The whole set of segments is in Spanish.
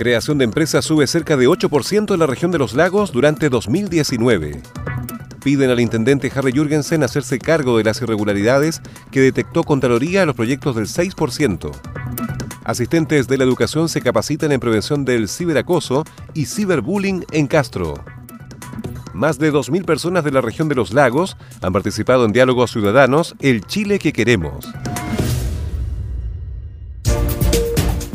Creación de empresas sube cerca de 8% en la región de los lagos durante 2019. Piden al intendente Harry Jürgensen hacerse cargo de las irregularidades que detectó Contraloría en los proyectos del 6%. Asistentes de la educación se capacitan en prevención del ciberacoso y ciberbullying en Castro. Más de 2.000 personas de la región de los lagos han participado en diálogos ciudadanos El Chile que queremos.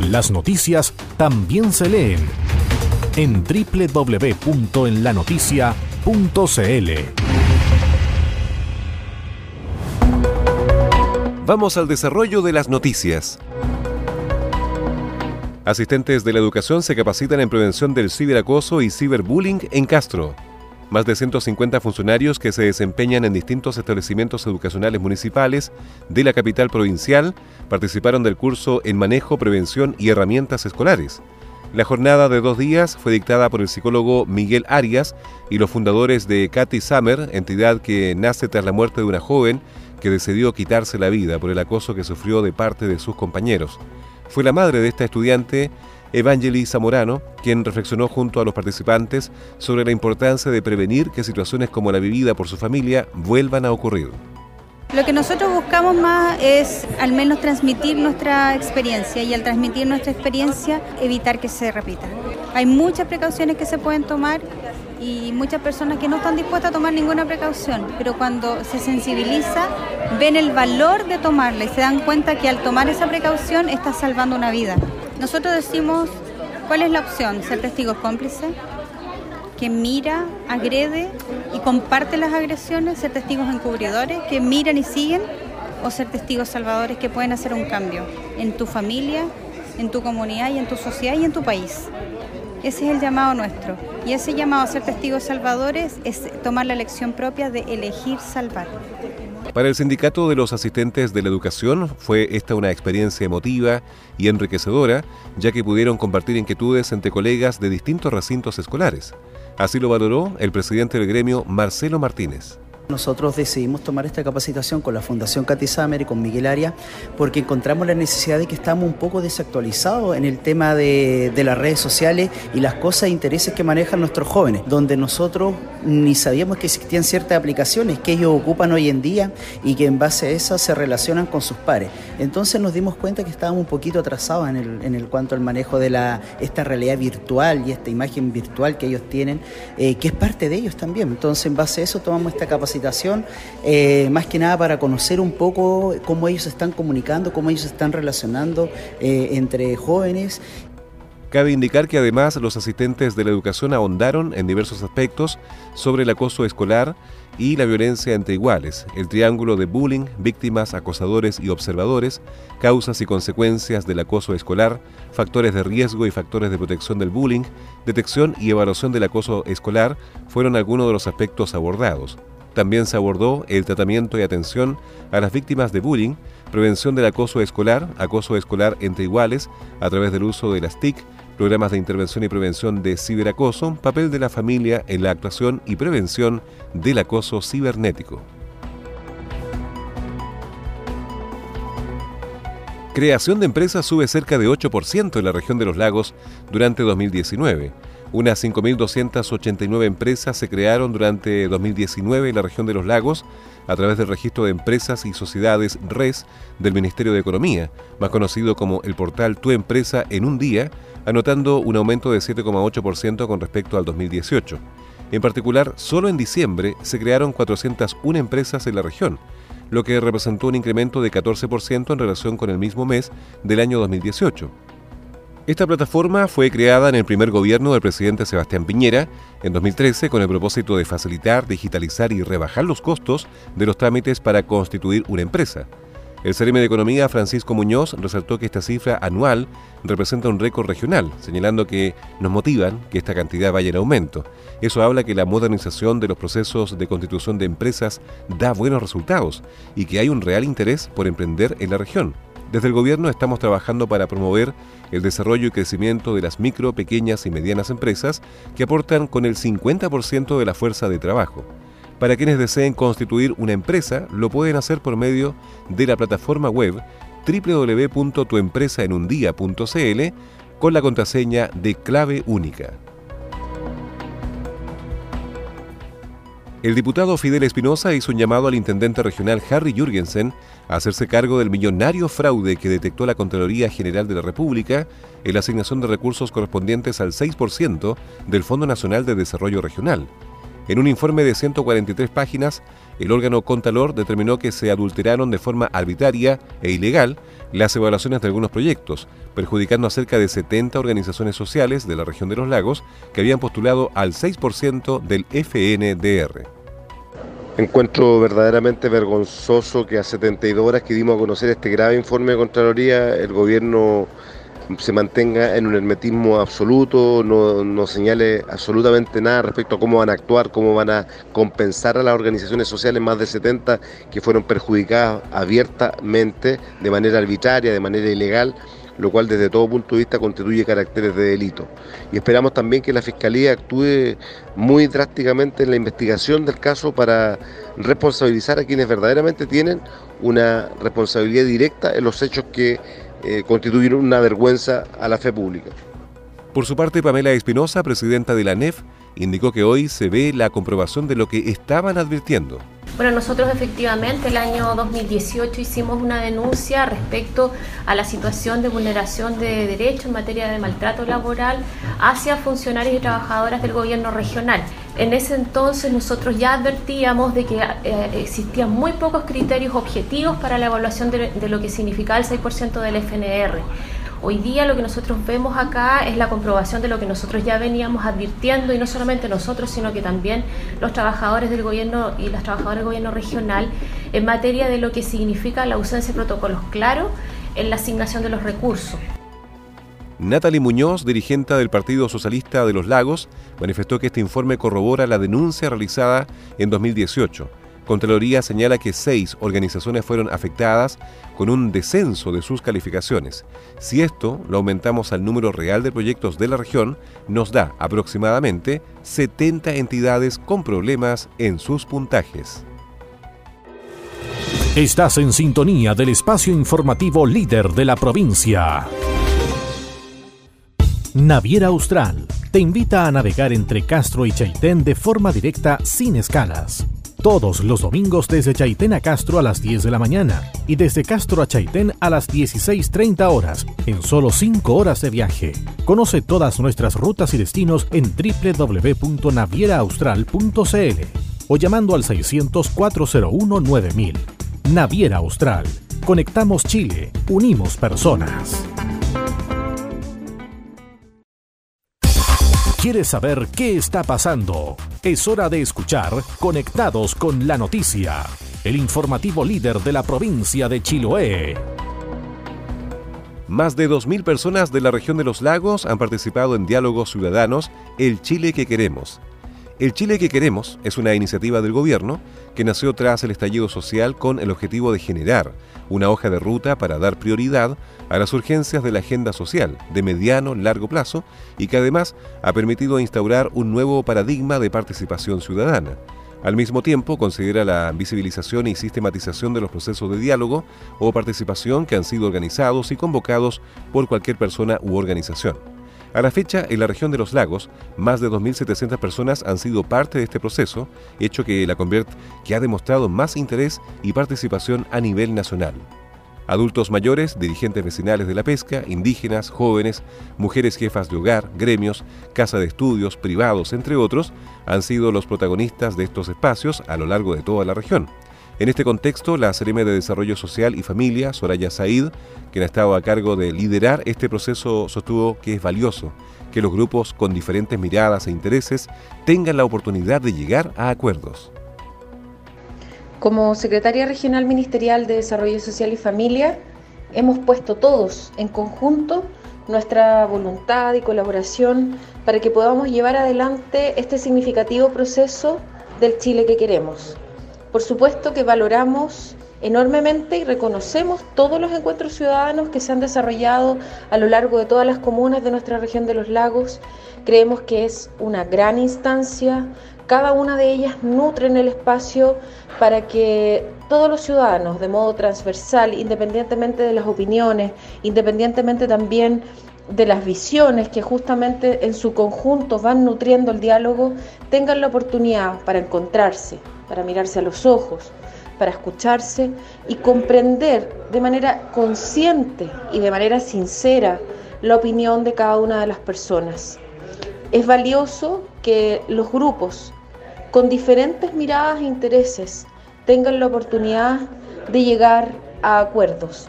Las noticias también se leen en www.enlanoticia.cl. Vamos al desarrollo de las noticias. Asistentes de la educación se capacitan en prevención del ciberacoso y ciberbullying en Castro. Más de 150 funcionarios que se desempeñan en distintos establecimientos educacionales municipales de la capital provincial participaron del curso en manejo, prevención y herramientas escolares. La jornada de dos días fue dictada por el psicólogo Miguel Arias y los fundadores de Katy Summer, entidad que nace tras la muerte de una joven que decidió quitarse la vida por el acoso que sufrió de parte de sus compañeros. Fue la madre de esta estudiante Evangeli Zamorano, quien reflexionó junto a los participantes sobre la importancia de prevenir que situaciones como la vivida por su familia vuelvan a ocurrir. Lo que nosotros buscamos más es al menos transmitir nuestra experiencia y al transmitir nuestra experiencia evitar que se repita. Hay muchas precauciones que se pueden tomar y muchas personas que no están dispuestas a tomar ninguna precaución, pero cuando se sensibiliza ven el valor de tomarla y se dan cuenta que al tomar esa precaución está salvando una vida. Nosotros decimos, ¿cuál es la opción? ¿Ser testigos cómplices? que mira, agrede y comparte las agresiones, ser testigos encubridores que miran y siguen, o ser testigos salvadores que pueden hacer un cambio en tu familia, en tu comunidad y en tu sociedad y en tu país. Ese es el llamado nuestro. Y ese llamado a ser testigos salvadores es tomar la elección propia de elegir salvar. Para el Sindicato de los Asistentes de la Educación fue esta una experiencia emotiva y enriquecedora, ya que pudieron compartir inquietudes entre colegas de distintos recintos escolares. Así lo valoró el presidente del gremio, Marcelo Martínez. Nosotros decidimos tomar esta capacitación con la Fundación Katy y con Miguel Aria porque encontramos la necesidad de que estamos un poco desactualizados en el tema de, las redes sociales y las cosas e intereses que manejan nuestros jóvenes, donde nosotros ni sabíamos que existían ciertas aplicaciones que ellos ocupan hoy en día y que en base a esas se relacionan con sus pares. Entonces nos dimos cuenta que estábamos un poquito atrasados en el, en el cuanto al manejo de la, esta realidad virtual y esta imagen virtual que ellos tienen, eh, que es parte de ellos también. Entonces en base a eso tomamos esta capacitación eh, más que nada para conocer un poco cómo ellos están comunicando, cómo ellos están relacionando eh, entre jóvenes. Cabe indicar que además los asistentes de la educación ahondaron en diversos aspectos sobre el acoso escolar y la violencia entre iguales, el triángulo de bullying, víctimas, acosadores y observadores, causas y consecuencias del acoso escolar, factores de riesgo y factores de protección del bullying, detección y evaluación del acoso escolar fueron algunos de los aspectos abordados. También se abordó el tratamiento y atención a las víctimas de bullying, prevención del acoso escolar, acoso escolar entre iguales a través del uso de las TIC, programas de intervención y prevención de ciberacoso, papel de la familia en la actuación y prevención del acoso cibernético. Creación de empresas sube cerca de 8% en la región de los lagos durante 2019. Unas 5.289 empresas se crearon durante 2019 en la región de los lagos a través del registro de empresas y sociedades RES del Ministerio de Economía, más conocido como el portal Tu Empresa en un día, anotando un aumento de 7,8% con respecto al 2018. En particular, solo en diciembre se crearon 401 empresas en la región, lo que representó un incremento de 14% en relación con el mismo mes del año 2018. Esta plataforma fue creada en el primer gobierno del presidente Sebastián Piñera en 2013 con el propósito de facilitar, digitalizar y rebajar los costos de los trámites para constituir una empresa. El CRM de Economía, Francisco Muñoz, resaltó que esta cifra anual representa un récord regional, señalando que nos motivan que esta cantidad vaya en aumento. Eso habla que la modernización de los procesos de constitución de empresas da buenos resultados y que hay un real interés por emprender en la región. Desde el gobierno estamos trabajando para promover el desarrollo y crecimiento de las micro, pequeñas y medianas empresas que aportan con el 50% de la fuerza de trabajo. Para quienes deseen constituir una empresa, lo pueden hacer por medio de la plataforma web www.tuempresaenundia.cl con la contraseña de clave única. El diputado Fidel Espinosa hizo un llamado al intendente regional Harry Jürgensen a hacerse cargo del millonario fraude que detectó la Contraloría General de la República en la asignación de recursos correspondientes al 6% del Fondo Nacional de Desarrollo Regional. En un informe de 143 páginas, el órgano Contralor determinó que se adulteraron de forma arbitraria e ilegal las evaluaciones de algunos proyectos, perjudicando a cerca de 70 organizaciones sociales de la región de los lagos que habían postulado al 6% del FNDR. Encuentro verdaderamente vergonzoso que a 72 horas que dimos a conocer este grave informe de Contraloría, el gobierno se mantenga en un hermetismo absoluto, no, no, señale absolutamente nada respecto a cómo van a actuar, cómo van a compensar a las organizaciones sociales, más de 70 que fueron perjudicadas abiertamente, de manera arbitraria, de manera ilegal lo cual desde todo punto de vista constituye caracteres de delito. Y esperamos también que la Fiscalía actúe muy drásticamente en la investigación del caso para responsabilizar a quienes verdaderamente tienen una responsabilidad directa en los hechos que eh, constituyen una vergüenza a la fe pública. Por su parte, Pamela Espinosa, presidenta de la NEF, indicó que hoy se ve la comprobación de lo que estaban advirtiendo. Bueno, nosotros efectivamente el año 2018 hicimos una denuncia respecto a la situación de vulneración de derechos en materia de maltrato laboral hacia funcionarios y trabajadoras del gobierno regional. En ese entonces nosotros ya advertíamos de que eh, existían muy pocos criterios objetivos para la evaluación de, de lo que significaba el 6% del FNR. Hoy día lo que nosotros vemos acá es la comprobación de lo que nosotros ya veníamos advirtiendo y no solamente nosotros, sino que también los trabajadores del gobierno y las trabajadoras del gobierno regional en materia de lo que significa la ausencia de protocolos claros en la asignación de los recursos. Natalie Muñoz, dirigente del Partido Socialista de los Lagos, manifestó que este informe corrobora la denuncia realizada en 2018 Contraloría señala que seis organizaciones fueron afectadas con un descenso de sus calificaciones. Si esto lo aumentamos al número real de proyectos de la región, nos da aproximadamente 70 entidades con problemas en sus puntajes. Estás en sintonía del espacio informativo líder de la provincia. Naviera Austral te invita a navegar entre Castro y Chaitén de forma directa sin escalas todos los domingos desde Chaitén a Castro a las 10 de la mañana y desde Castro a Chaitén a las 16.30 horas en solo 5 horas de viaje. Conoce todas nuestras rutas y destinos en www.navieraaustral.cl o llamando al 600 401 9000. Naviera Austral. Conectamos Chile, unimos personas. ¿Quieres saber qué está pasando? Es hora de escuchar Conectados con la Noticia, el informativo líder de la provincia de Chiloé. Más de 2.000 personas de la región de los lagos han participado en diálogos ciudadanos El Chile que queremos, el Chile que queremos es una iniciativa del gobierno que nació tras el estallido social con el objetivo de generar una hoja de ruta para dar prioridad a las urgencias de la agenda social de mediano largo plazo y que además ha permitido instaurar un nuevo paradigma de participación ciudadana. Al mismo tiempo, considera la visibilización y sistematización de los procesos de diálogo o participación que han sido organizados y convocados por cualquier persona u organización. A la fecha, en la región de los lagos, más de 2.700 personas han sido parte de este proceso, hecho que la convierte que ha demostrado más interés y participación a nivel nacional. Adultos mayores, dirigentes vecinales de la pesca, indígenas, jóvenes, mujeres jefas de hogar, gremios, casa de estudios, privados, entre otros, han sido los protagonistas de estos espacios a lo largo de toda la región. En este contexto, la CRM de Desarrollo Social y Familia, Soraya Said, quien ha estado a cargo de liderar este proceso, sostuvo que es valioso que los grupos con diferentes miradas e intereses tengan la oportunidad de llegar a acuerdos. Como Secretaria Regional Ministerial de Desarrollo Social y Familia, hemos puesto todos en conjunto nuestra voluntad y colaboración para que podamos llevar adelante este significativo proceso del Chile que queremos. Por supuesto que valoramos enormemente y reconocemos todos los encuentros ciudadanos que se han desarrollado a lo largo de todas las comunas de nuestra región de los lagos. Creemos que es una gran instancia, cada una de ellas nutre en el espacio para que todos los ciudadanos, de modo transversal, independientemente de las opiniones, independientemente también de las visiones que justamente en su conjunto van nutriendo el diálogo, tengan la oportunidad para encontrarse, para mirarse a los ojos, para escucharse y comprender de manera consciente y de manera sincera la opinión de cada una de las personas. Es valioso que los grupos con diferentes miradas e intereses tengan la oportunidad de llegar a acuerdos.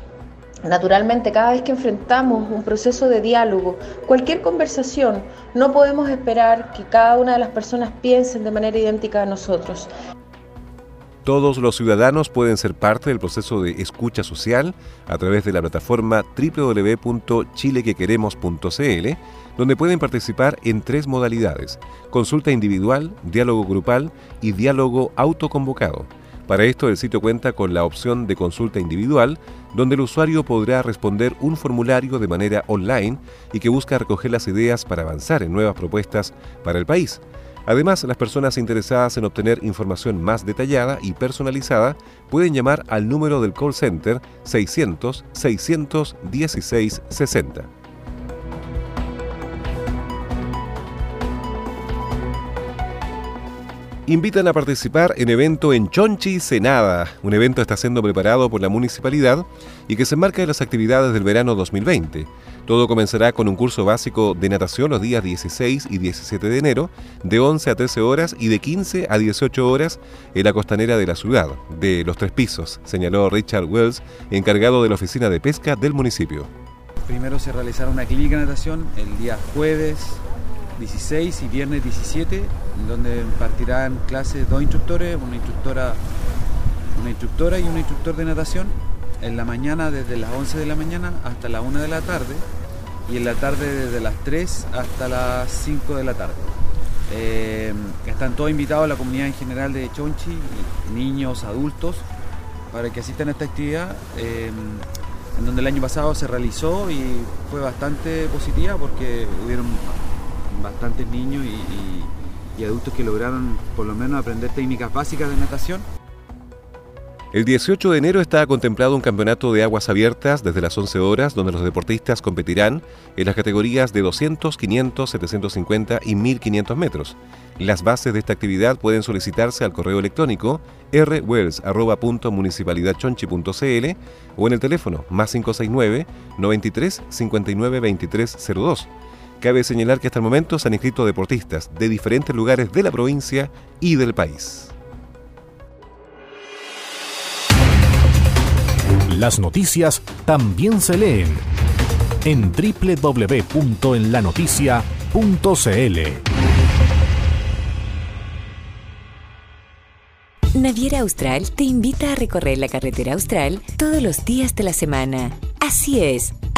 Naturalmente, cada vez que enfrentamos un proceso de diálogo, cualquier conversación, no podemos esperar que cada una de las personas piensen de manera idéntica a nosotros. Todos los ciudadanos pueden ser parte del proceso de escucha social a través de la plataforma www.chilequequeremos.cl, donde pueden participar en tres modalidades, consulta individual, diálogo grupal y diálogo autoconvocado. Para esto el sitio cuenta con la opción de consulta individual, donde el usuario podrá responder un formulario de manera online y que busca recoger las ideas para avanzar en nuevas propuestas para el país. Además, las personas interesadas en obtener información más detallada y personalizada pueden llamar al número del call center 600 616 60. Invitan a participar en evento en Chonchi Senada. Un evento está siendo preparado por la municipalidad y que se enmarca en las actividades del verano 2020. Todo comenzará con un curso básico de natación los días 16 y 17 de enero, de 11 a 13 horas y de 15 a 18 horas en la costanera de la ciudad, de los tres pisos, señaló Richard Wells, encargado de la oficina de pesca del municipio. Primero se realizará una clínica de natación el día jueves 16 y viernes 17, donde impartirán clases dos instructores, una instructora, una instructora y un instructor de natación, en la mañana desde las 11 de la mañana hasta la 1 de la tarde y en la tarde desde las 3 hasta las 5 de la tarde. Eh, están todos invitados a la comunidad en general de Chonchi, niños, adultos, para que asistan a esta actividad, eh, en donde el año pasado se realizó y fue bastante positiva porque hubieron bastantes niños y, adultos que lograron por lo menos aprender técnicas básicas de natación. El 18 de enero está contemplado un campeonato de aguas abiertas desde las 11 horas donde los deportistas competirán en las categorías de 200, 500, 750 y 1500 metros. Las bases de esta actividad pueden solicitarse al correo electrónico rwells.municipalidadchonchi.cl o en el teléfono más 569 93 59 23 02. Cabe señalar que hasta el momento se han inscrito deportistas de diferentes lugares de la provincia y del país. Las noticias también se leen en www.enlanoticia.cl. Naviera Austral te invita a recorrer la carretera austral todos los días de la semana. Así es,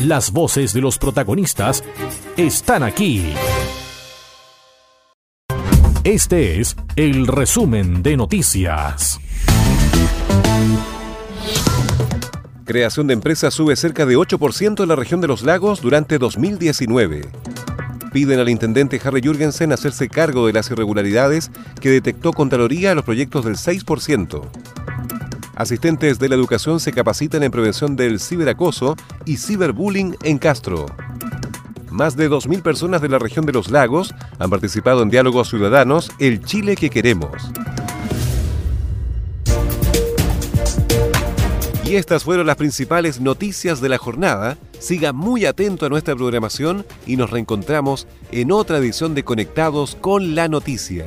Las voces de los protagonistas están aquí. Este es el resumen de noticias. Creación de empresas sube cerca de 8% en la región de los lagos durante 2019. Piden al intendente Harry Jürgensen hacerse cargo de las irregularidades que detectó Contraloría en los proyectos del 6%. Asistentes de la educación se capacitan en prevención del ciberacoso y ciberbullying en Castro. Más de 2.000 personas de la región de los lagos han participado en diálogos ciudadanos El Chile que queremos. Y estas fueron las principales noticias de la jornada. Siga muy atento a nuestra programación y nos reencontramos en otra edición de Conectados con la Noticia.